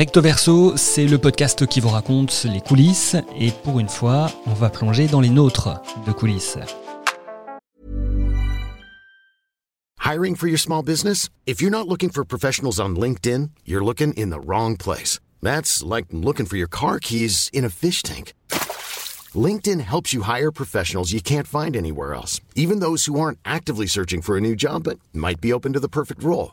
Recto Verso, c'est le podcast qui vous raconte les coulisses et pour une fois, on va plonger dans les nôtres de coulisses. Hiring for your small business? If you're not looking for professionals on LinkedIn, you're looking in the wrong place. That's like looking for your car keys in a fish tank. LinkedIn helps you hire professionals you can't find anywhere else, even those who aren't actively searching for a new job but might be open to the perfect role.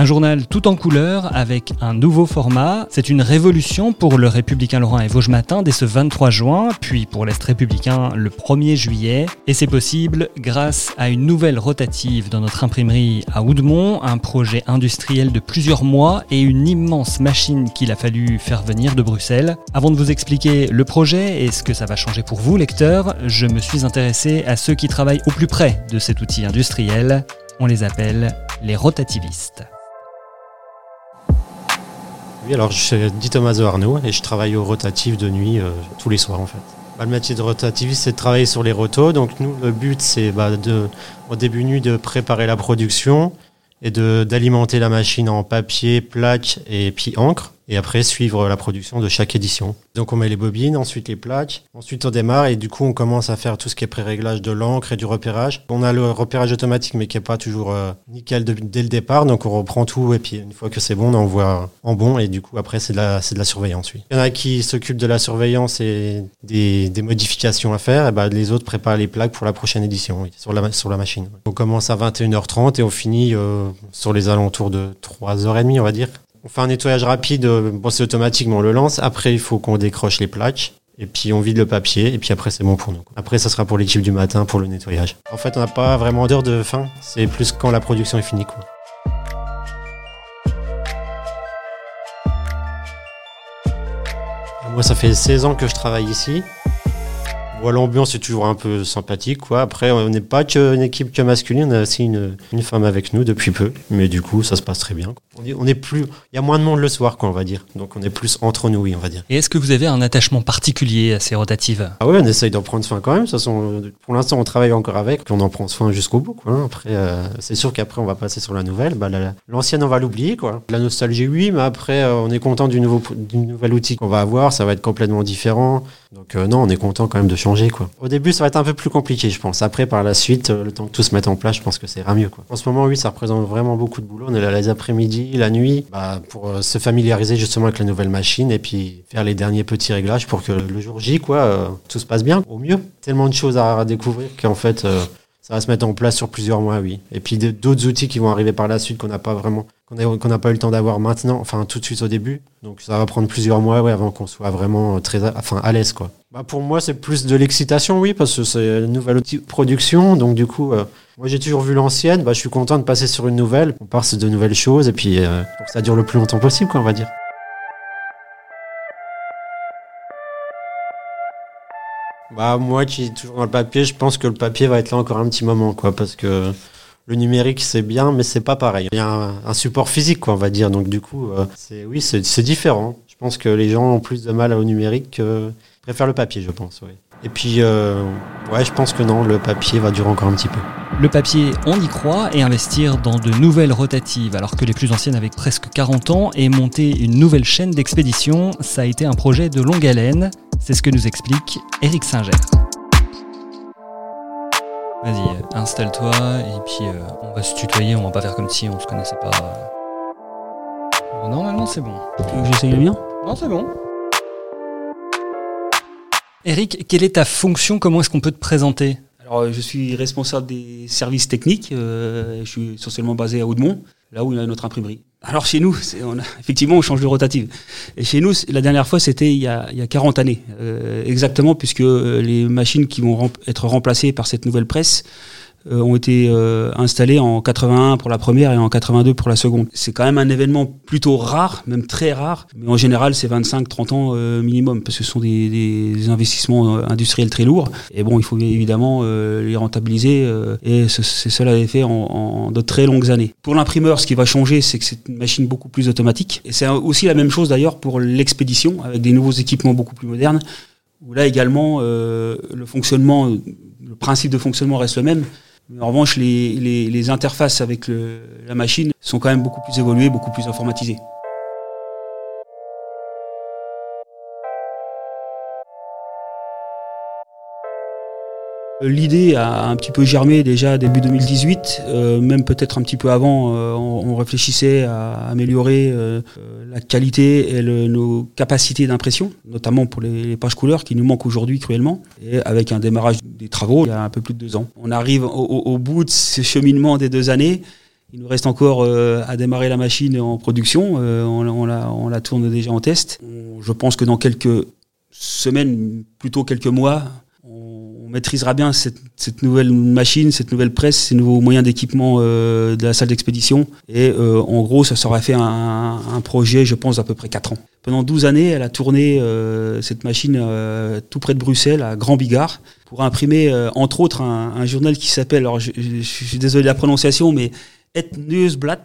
Un journal tout en couleur avec un nouveau format. C'est une révolution pour le Républicain Laurent et Vosges Matin dès ce 23 juin, puis pour l'Est républicain le 1er juillet. Et c'est possible grâce à une nouvelle rotative dans notre imprimerie à Oudemont, un projet industriel de plusieurs mois et une immense machine qu'il a fallu faire venir de Bruxelles. Avant de vous expliquer le projet et ce que ça va changer pour vous, lecteurs, je me suis intéressé à ceux qui travaillent au plus près de cet outil industriel. On les appelle les rotativistes. Alors je suis Di Tommaso Arnaud et je travaille au rotatif de nuit euh, tous les soirs en fait. Bah, le métier de rotativiste, c'est de travailler sur les rotos. Donc nous, le but, c'est bah, de, au début nuit de préparer la production et d'alimenter la machine en papier, plaque et puis encre et après suivre la production de chaque édition. Donc on met les bobines, ensuite les plaques, ensuite on démarre et du coup on commence à faire tout ce qui est pré-réglage de l'encre et du repérage. On a le repérage automatique mais qui est pas toujours euh, nickel dès le départ, donc on reprend tout et puis une fois que c'est bon on envoie en bon et du coup après c'est de la, de la surveillance. Oui. Il y en a qui s'occupent de la surveillance et des, des modifications à faire et ben les autres préparent les plaques pour la prochaine édition oui, sur, la, sur la machine. On commence à 21h30 et on finit euh, sur les alentours de 3h30 on va dire. On fait un nettoyage rapide, euh, bon c'est automatique mais on le lance. Après il faut qu'on décroche les plaques. Et puis on vide le papier et puis après c'est bon pour nous. Après ça sera pour l'équipe du matin pour le nettoyage. En fait on n'a pas vraiment d'heure de fin, c'est plus quand la production est finie quoi. Moi ça fait 16 ans que je travaille ici. Bon, l'ambiance est toujours un peu sympathique quoi. Après on n'est pas qu'une équipe que masculine, on a aussi une, une femme avec nous depuis peu. Mais du coup ça se passe très bien. On est plus, il y a moins de monde le soir quoi on va dire. Donc on est plus entre nous oui on va dire. Et est-ce que vous avez un attachement particulier à ces rotatives? Ah ouais, on essaye d'en prendre soin quand même. De toute façon, pour l'instant, on travaille encore avec, puis on en prend soin jusqu'au bout. Quoi. hein. Après, euh, c'est sûr qu'après, on va passer sur la nouvelle. Bah, la- l'ancienne, on va l'oublier. quoi. La nostalgie, oui, mais après, euh, on est content du nouveau, du nouvel outil qu'on va avoir. Ça va être complètement différent. Donc euh, non, on est content quand même de changer. Quoi. Au début, ça va être un peu plus compliqué, je pense. Après, par la suite, le temps que tout se mette en place, je pense que ça ira mieux. Quoi. En ce moment, oui, ça représente vraiment beaucoup de boulot. On est là les après-midi, la nuit, bah, pour euh, se familiariser justement avec la nouvelle machine et puis faire les derniers petits réglages pour que le jour J, quoi, euh, tout se passe bien, au mieux. Tellement de choses à découvrir qu'en fait, euh, ça va se mettre en place sur plusieurs mois, oui. Et puis d'autres outils qui vont arriver par la suite qu'on n'a pas vraiment, qu'on n'a pas eu le temps d'avoir maintenant, enfin tout de suite au début. Donc ça va prendre plusieurs mois, ouais, avant qu'on soit vraiment euh, très, à- enfin à l'aise, quoi. Bah pour moi, c'est plus de l'excitation, oui, parce que c'est une nouvelle outil de production, donc du coup. euh, moi, j'ai toujours vu l'ancienne. Bah, je suis content de passer sur une nouvelle. On part sur de nouvelles choses et puis euh, pour que ça dure le plus longtemps possible, quoi, on va dire. Bah, moi qui est toujours dans le papier, je pense que le papier va être là encore un petit moment, quoi, parce que le numérique c'est bien, mais c'est pas pareil. Il y a un, support physique, quoi, on va dire. Donc du coup, euh, c'est oui, c'est différent. Je pense que les gens ont plus de mal au numérique que préfèrent le papier, je pense. Et puis, euh, ouais, je pense que non, le papier va durer encore un petit peu. Le papier, on y croit, et investir dans de nouvelles rotatives, alors que les plus anciennes avaient presque 40 ans, et monter une nouvelle chaîne d'expédition, ça a été un projet de longue haleine. C'est ce que nous explique Eric Singer. Vas-y, installe-toi, et puis euh, on va se tutoyer, on va pas faire comme si on se connaissait pas. Bon, Normalement, c'est bon. J'essaye bien Non, c'est bon. Eric, quelle est ta fonction? Comment est-ce qu'on peut te présenter? Alors, euh, je suis responsable des services techniques. euh, je suis essentiellement basé à Oudemont, là où il y a notre imprimerie. Alors, chez nous, on effectivement, on change de rotative. Et chez nous, la dernière fois, c'était il, y a- il y a 40 années, euh, exactement, puisque euh, les machines qui vont être remplacées par cette nouvelle presse ont été euh, installés en 81 pour la première et en 82 pour la seconde. C'est quand même un événement plutôt rare, même très rare, mais en général c'est 25-30 ans euh, minimum, parce que ce sont des, des investissements industriels très lourds, et bon, il faut évidemment les rentabiliser, et c'est cela est fait en, en, de très longues années. Pour l'imprimeur, ce qui va changer, c'est que c'est une machine beaucoup plus automatique, et c'est aussi la même chose d'ailleurs pour l'expédition, avec des nouveaux équipements beaucoup plus modernes, où là également, le fonctionnement, le principe de fonctionnement reste le même, en revanche, les, interfaces avec la machine sont quand même beaucoup plus évoluées, beaucoup plus informatisées. L'idée a un petit peu germé déjà début 2018, euh, même peut-être un petit peu avant, euh, on, réfléchissait à améliorer euh, la qualité et nos capacités d'impression, notamment pour les, pages couleurs qui nous manquent aujourd'hui cruellement, avec un démarrage des travaux il y a un peu plus de deux ans. On arrive au, bout de ce cheminement des deux années. Il nous reste encore à démarrer la machine en production. on la tourne déjà en test. Je pense que dans quelques semaines, plutôt quelques mois, on maîtrisera bien cette, nouvelle machine, cette nouvelle presse, ces nouveaux moyens d'équipement euh, de la salle d'expédition. Et euh, en gros, ça sera fait un, projet, je pense, d'à peu près 4 ans. Pendant 12 années, elle a tourné euh, cette machine tout près de Bruxelles, à Grand Bigard, pour imprimer, entre autres, un, journal qui s'appelle, alors je, suis désolé de la prononciation, mais Et Nieuwsblad,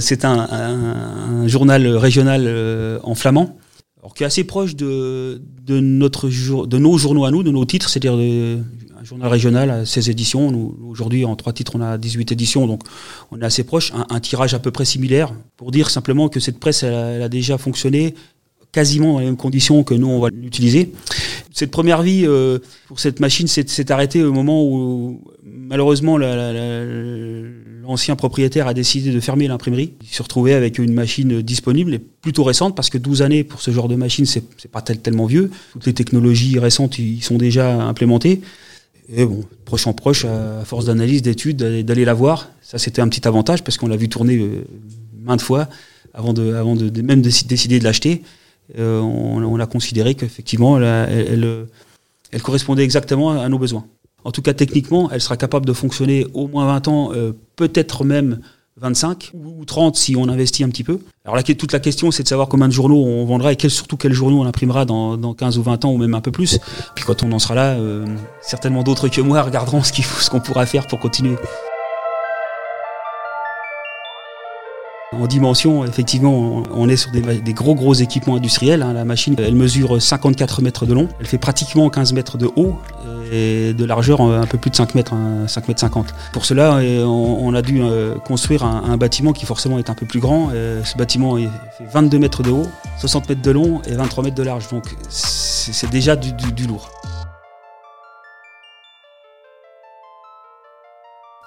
c'est un, journal régional en flamand alors qui est assez proche de, de, notre jour, de nos journaux à nous, de nos titres, c'est-à-dire un journal régional à 16 éditions. Aujourd'hui, en trois titres, on a 18 éditions, donc on est assez proche. Un, un tirage à peu près similaire, pour dire simplement que cette presse, elle elle a déjà fonctionné quasiment dans les mêmes conditions que nous, on va l'utiliser. Cette première vie euh, pour cette machine s'est arrêtée au moment où, malheureusement, l'ancien propriétaire a décidé de fermer l'imprimerie. Il se retrouvait avec une machine disponible et plutôt récente, parce que 12 années pour ce genre de machine, c'est pas tel, tellement vieux. Toutes les technologies récentes y sont déjà implémentées. Et bon, proche en proche, à force d'analyse, d'études, d'aller la voir, ça c'était un petit avantage, parce qu'on l'a vu tourner euh, maintes fois avant de, de, même de décider de l'acheter euh, on, a considéré qu'effectivement, elle, elle, correspondait exactement à nos besoins. En tout cas, techniquement, elle sera capable de fonctionner au moins 20 ans, euh, peut-être même 25 ou 30 si on investit un petit peu. Alors toute la question, c'est de savoir combien de journaux on vendra et surtout quels journaux on imprimera dans, dans 15 ou 20 ans ou même un peu plus. Puis quand on en sera là, euh, certainement d'autres que moi regarderont ce qu'on pourra faire pour continuer. En dimension, effectivement, on est sur des, gros gros équipements industriels. Hein. La machine, elle mesure 54 mètres de long, elle fait pratiquement 15 mètres de haut et de largeur un peu plus de 5 mètres, 5 mètres 50. Pour cela, on, a dû euh, construire un, bâtiment qui forcément est un peu plus grand. Ce bâtiment fait 22 mètres de haut, 60 mètres de long et 23 mètres de large. Donc c'est déjà du lourd.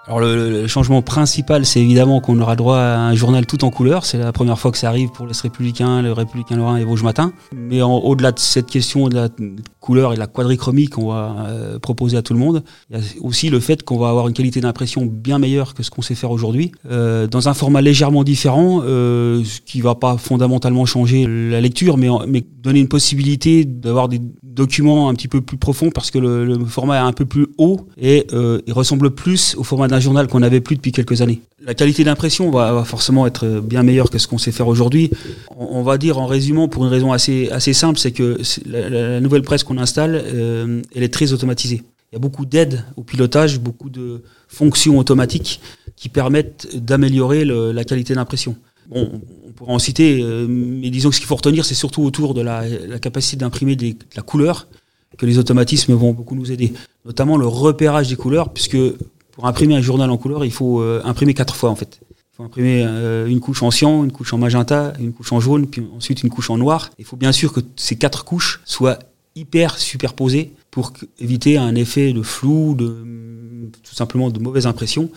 Alors le, le, changement principal, c'est évidemment qu'on aura droit à un journal tout en couleur. C'est la première fois que ça arrive pour les Républicains, le Républicain Lorrain et Vosges Matin. Mais au-delà de cette question de la couleur et de la quadrichromie qu'on va euh, proposer à tout le monde, il y a aussi le fait qu'on va avoir une qualité d'impression bien meilleure que ce qu'on sait faire aujourd'hui, euh, dans un format légèrement différent, euh, ce qui va pas fondamentalement changer la lecture, mais, mais donner une possibilité d'avoir des documents un petit peu plus profonds parce que le, le format est un peu plus haut et euh, il ressemble plus au format d'un journal qu'on n'avait plus depuis quelques années. La qualité d'impression va, va, forcément être bien meilleure que ce qu'on sait faire aujourd'hui. On, on, va dire en résumant pour une raison assez, assez simple, c'est que la, la, nouvelle presse qu'on installe, euh, elle est très automatisée. Il y a beaucoup d'aides au pilotage, beaucoup de fonctions automatiques qui permettent d'améliorer la qualité d'impression. Bon, on pourra en citer, euh, mais disons que ce qu'il faut retenir, c'est surtout autour de la, capacité d'imprimer de la couleur que les automatismes vont beaucoup nous aider. Notamment le repérage des couleurs, puisque pour imprimer un journal en couleur, il faut euh, imprimer quatre fois en fait. Il faut imprimer euh, une couche en cyan, une couche en magenta, une couche en jaune, puis ensuite une couche en noir. Il faut bien sûr que ces quatre couches soient hyper superposées pour éviter un effet de flou, de tout simplement de mauvaise impression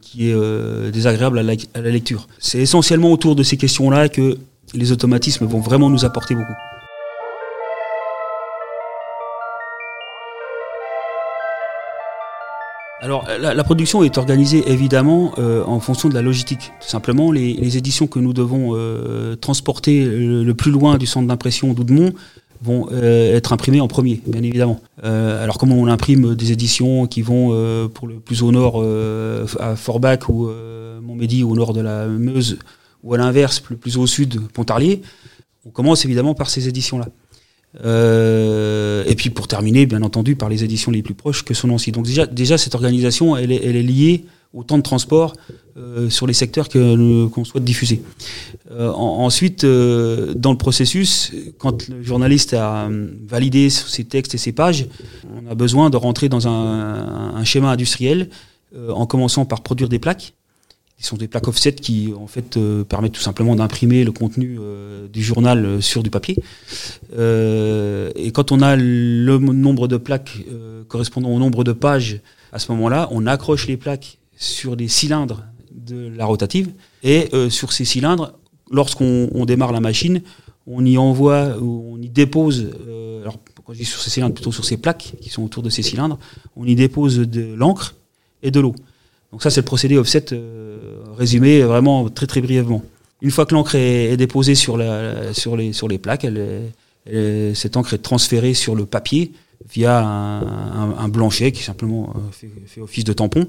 qui est euh, désagréable à la, à la lecture. C'est essentiellement autour de ces questions-là que les automatismes vont vraiment nous apporter beaucoup. Alors la, la, production est organisée évidemment euh, en fonction de la logistique. Tout simplement, les, les éditions que nous devons euh, transporter le, le, plus loin du centre d'impression d'Oudemont vont être imprimés en premier, bien évidemment. alors comment on imprime des éditions qui vont pour le plus au nord à Forbach ou Montmédy au nord de la Meuse ou à l'inverse, plus, plus au sud, Pontarlier, on commence évidemment par ces éditions-là. Euh, et puis pour terminer, bien entendu, par les éditions les plus proches que sont Nancy. Donc déjà, déjà cette organisation, elle est liée au temps de transport euh, sur les secteurs qu'on souhaite diffuser. Euh, ensuite, euh, dans le processus, quand le journaliste a euh, validé ses textes et ses pages, on a besoin de rentrer dans un, un schéma industriel euh, en commençant par produire des plaques qui sont des plaques offset qui en fait euh, permettent tout simplement d'imprimer le contenu du journal sur du papier. et quand on a le nombre de plaques correspondant au nombre de pages, à ce moment-là, on accroche les plaques sur des cylindres de la rotative et sur ces cylindres, lorsqu'on démarre la machine, on y envoie, on y dépose, alors quand je dis sur ces cylindres, plutôt sur ces plaques qui sont autour de ces cylindres, on y dépose de l'encre et de l'eau. Donc ça, c'est le procédé offset euh, résumé vraiment très très brièvement. Une fois que l'encre est, déposée sur, la, sur, les, sur les plaques, cette encre est transférée sur le papier via un, blanchet qui simplement euh, fait, office de tampon.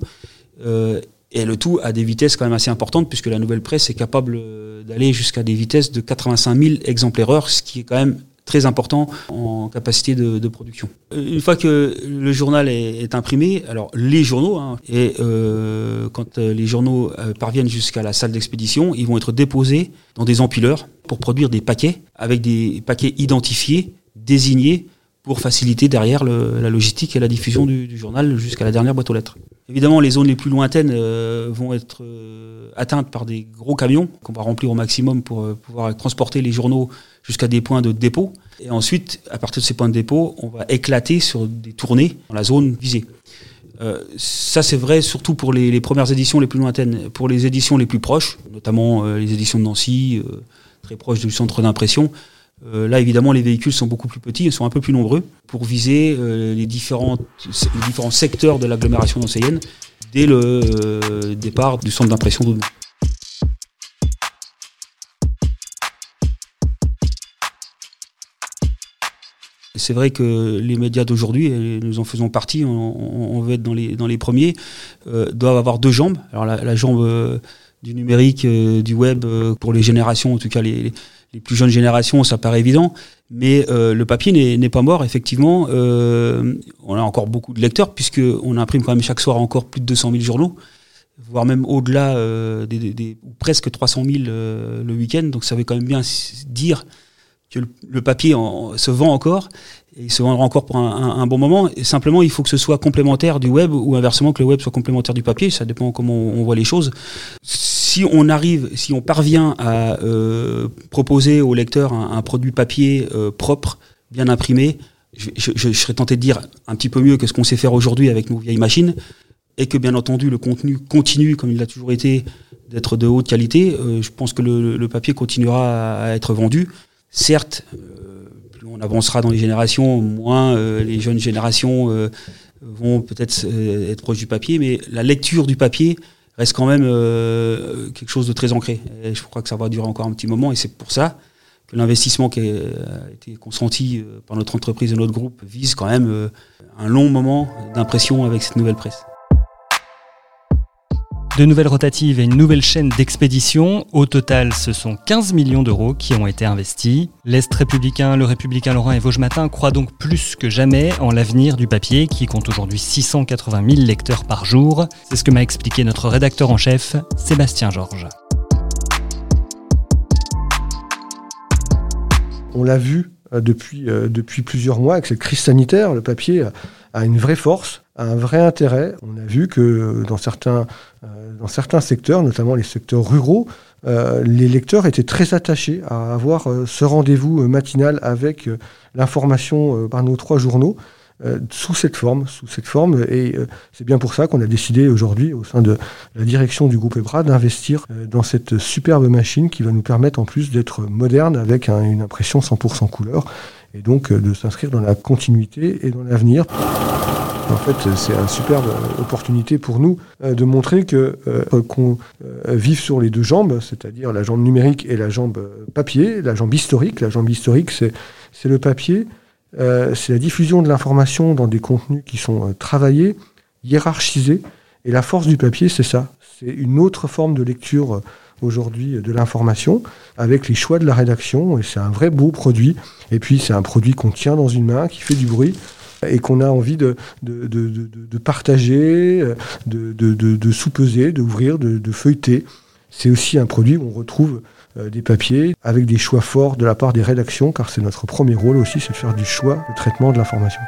Euh, et le tout à des vitesses quand même assez importantes, puisque la nouvelle presse est capable d'aller jusqu'à des vitesses de 85 000 exemplaires heure, ce qui est quand même très important en capacité de, production. Une fois que le journal est, imprimé, alors les journaux, hein, et euh, quand euh, les journaux euh, parviennent jusqu'à la salle d'expédition, ils vont être déposés dans des empileurs pour produire des paquets avec des paquets identifiés, désignés pour faciliter derrière la logistique et la diffusion du, journal jusqu'à la dernière boîte aux lettres. Évidemment, les zones les plus lointaines vont être atteintes par des gros camions qu'on va remplir au maximum pour pouvoir transporter les journaux jusqu'à des points de dépôt. Et ensuite, à partir de ces points de dépôt, on va éclater sur des tournées dans la zone visée. Euh, ça, c'est vrai surtout pour les, premières éditions les plus lointaines. Pour les éditions les plus proches, notamment euh, les éditions de Nancy, euh, très proches du centre d'impression, là, évidemment, les véhicules sont beaucoup plus petits, ils sont un peu plus nombreux pour viser les, différents, les différents secteurs de l'agglomération nancéienne dès le départ du centre d'impression d'Audemont. C'est vrai que les médias d'aujourd'hui, nous en faisons partie, on, veut être dans les, dans les premiers, euh, doivent avoir deux jambes. Alors la, jambe euh, du numérique, euh, du web, pour les générations, en tout cas les plus jeunes générations, ça paraît évident. Mais le papier n'est pas mort, effectivement. on a encore beaucoup de lecteurs, puisqu'on imprime quand même chaque soir encore plus de 200 000 journaux voire même au-delà des, des, presque 300 000 le week-end. Donc ça veut quand même bien dire que le, papier se vend encore et il se vendra encore pour un, bon moment. Simplement, il faut que ce soit complémentaire du web ou inversement que le web soit complémentaire du papier. Ça dépend comment on, voit les choses. Si on arrive, si on parvient à euh, proposer au lecteur un, produit papier euh, propre, bien imprimé, je, serais tenté de dire un petit peu mieux que ce qu'on sait faire aujourd'hui avec nos vieilles machines, et que bien entendu le contenu continue comme il a toujours été d'être de haute qualité, euh, je pense que le, papier continuera à être vendu. Certes, plus on avancera dans les générations, moins les jeunes générations vont peut-être être proches du papier, mais la lecture du papier reste quand même quelque chose de très ancré. Et je crois que ça va durer encore un petit moment, et c'est pour ça que l'investissement qui a été consenti par notre entreprise et notre groupe vise quand même un long moment d'impression avec cette nouvelle presse. De nouvelles rotatives et une nouvelle chaîne d'expédition. Au total, ce sont 15 millions d'euros qui ont été investis. L'Est républicain, le républicain Laurent et Vosges Matin croient donc plus que jamais en l'avenir du papier qui compte aujourd'hui 680 000 lecteurs par jour. C'est ce que m'a expliqué notre rédacteur en chef, Sébastien Georges. On l'a vu euh, depuis, euh, depuis plusieurs mois avec cette crise sanitaire, le papier a une vraie force, a un vrai intérêt. On a vu que dans certains, euh, dans certains secteurs, notamment les secteurs ruraux, euh, les lecteurs étaient très attachés à avoir euh, ce rendez-vous matinal avec l'information par nos trois journaux. sous cette forme, sous cette forme, et c'est bien pour ça qu'on a décidé aujourd'hui, au sein de la direction du groupe EBRA, d'investir dans cette superbe machine qui va nous permettre en plus d'être moderne avec une impression 100% couleur et donc de s'inscrire dans la continuité et dans l'avenir. En fait, c'est une superbe opportunité pour nous euh, de montrer que euh, qu'on euh, vive sur les deux jambes, c'est-à-dire la jambe numérique et la jambe papier, la jambe historique. La jambe historique, c'est le papier, euh, c'est la diffusion de l'information dans des contenus qui sont euh, travaillés, hiérarchisés. Et la force du papier, c'est ça. C'est une autre forme de lecture aujourd'hui de l'information avec les choix de la rédaction. Et c'est un vrai beau produit. Et puis, c'est un produit qu'on tient dans une main, qui fait du bruit et qu'on a envie de, de, de, de partager, de, de, sous-peser, d'ouvrir, de, feuilleter. C'est aussi un produit où on retrouve euh, des papiers avec des choix forts de la part des rédactions, car c'est notre premier rôle aussi, c'est de faire du choix, de traitement de l'information.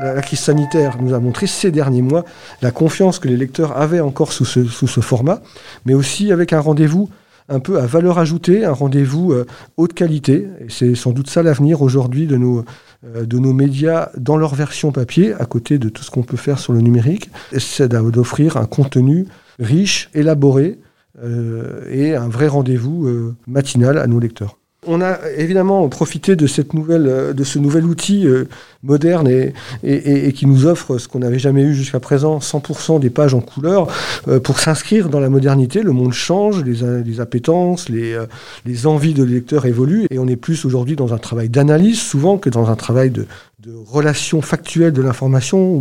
La, crise sanitaire nous a montré ces derniers mois la confiance que les lecteurs avaient encore sous ce, format, mais aussi avec un rendez-vous un peu à valeur ajoutée, un rendez-vous euh, haute qualité. Et c'est sans doute ça l'avenir aujourd'hui de nos, euh, de nos médias dans leur version papier, à côté de tout ce qu'on peut faire sur le numérique. C'est d'offrir un contenu riche, élaboré euh, et un vrai rendez-vous matinal à nos lecteurs. On a évidemment profité de, cette nouvelle, euh, de ce nouvel outil euh, moderne et, qui nous offre ce qu'on n'avait jamais eu jusqu'à présent, 100% des pages en couleur, euh, pour s'inscrire dans la modernité. Le monde change, les, les appétences, les, les envies de lecteurs évoluent, et on est plus aujourd'hui dans un travail d'analyse souvent que dans un travail de, de relation factuelle de l'information,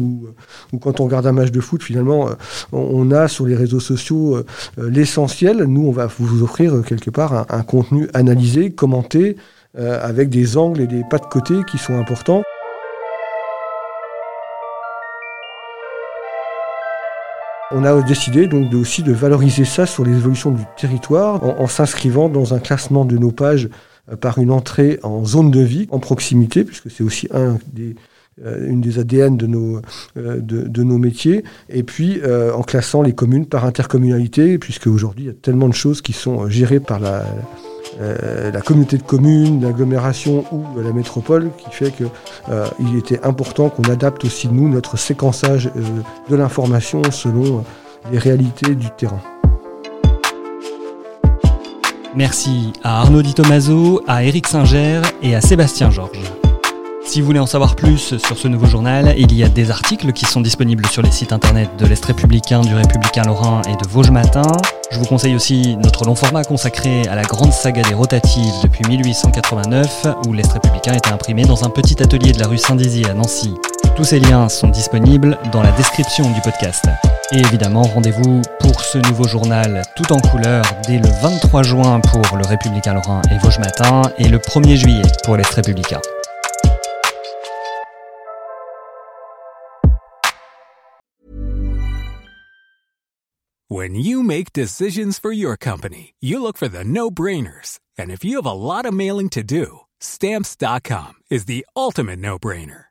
ou quand on regarde un match de foot, finalement, euh, on, a sur les réseaux sociaux euh, euh, l'essentiel. Nous, on va vous offrir quelque part un, contenu analysé, commenté, avec des angles et des pas de côté qui sont importants. On a décidé donc aussi de valoriser ça sur les évolutions du territoire en s'inscrivant dans un classement de nos pages euh, par une entrée en zone de vie, en proximité, puisque c'est aussi euh, une des ADN de nos, euh, de, nos métiers, et puis en classant les communes par intercommunalité, puisque aujourd'hui il y a tellement de choses qui sont gérées par la, la communauté de communes, l'agglomération ou la métropole, qui fait qu'il était important qu'on adapte aussi nous notre séquençage de l'information selon les réalités du terrain. Merci à Arnaud Di Tomaso, à Éric Singer et à Sébastien Georges. Si vous voulez en savoir plus sur ce nouveau journal, il y a des articles qui sont disponibles sur les sites internet de l'Est républicain, du Républicain Lorrain et de Vosges Matin. Je vous conseille aussi notre long format consacré à la grande saga des rotatives depuis 1889, où l'Est républicain était imprimé dans un petit atelier de la rue Saint-Dizier à Nancy. Tous ces liens sont disponibles dans la description du podcast. Et évidemment, rendez-vous pour ce nouveau journal tout en couleur dès le 23 juin pour le Républicain Lorrain et Vosges Matin et le 1er juillet pour l'Est Républicain. When you make decisions for your company, you look for the no-brainers. And if you have a lot of mailing to do, stamps.com is the ultimate no-brainer.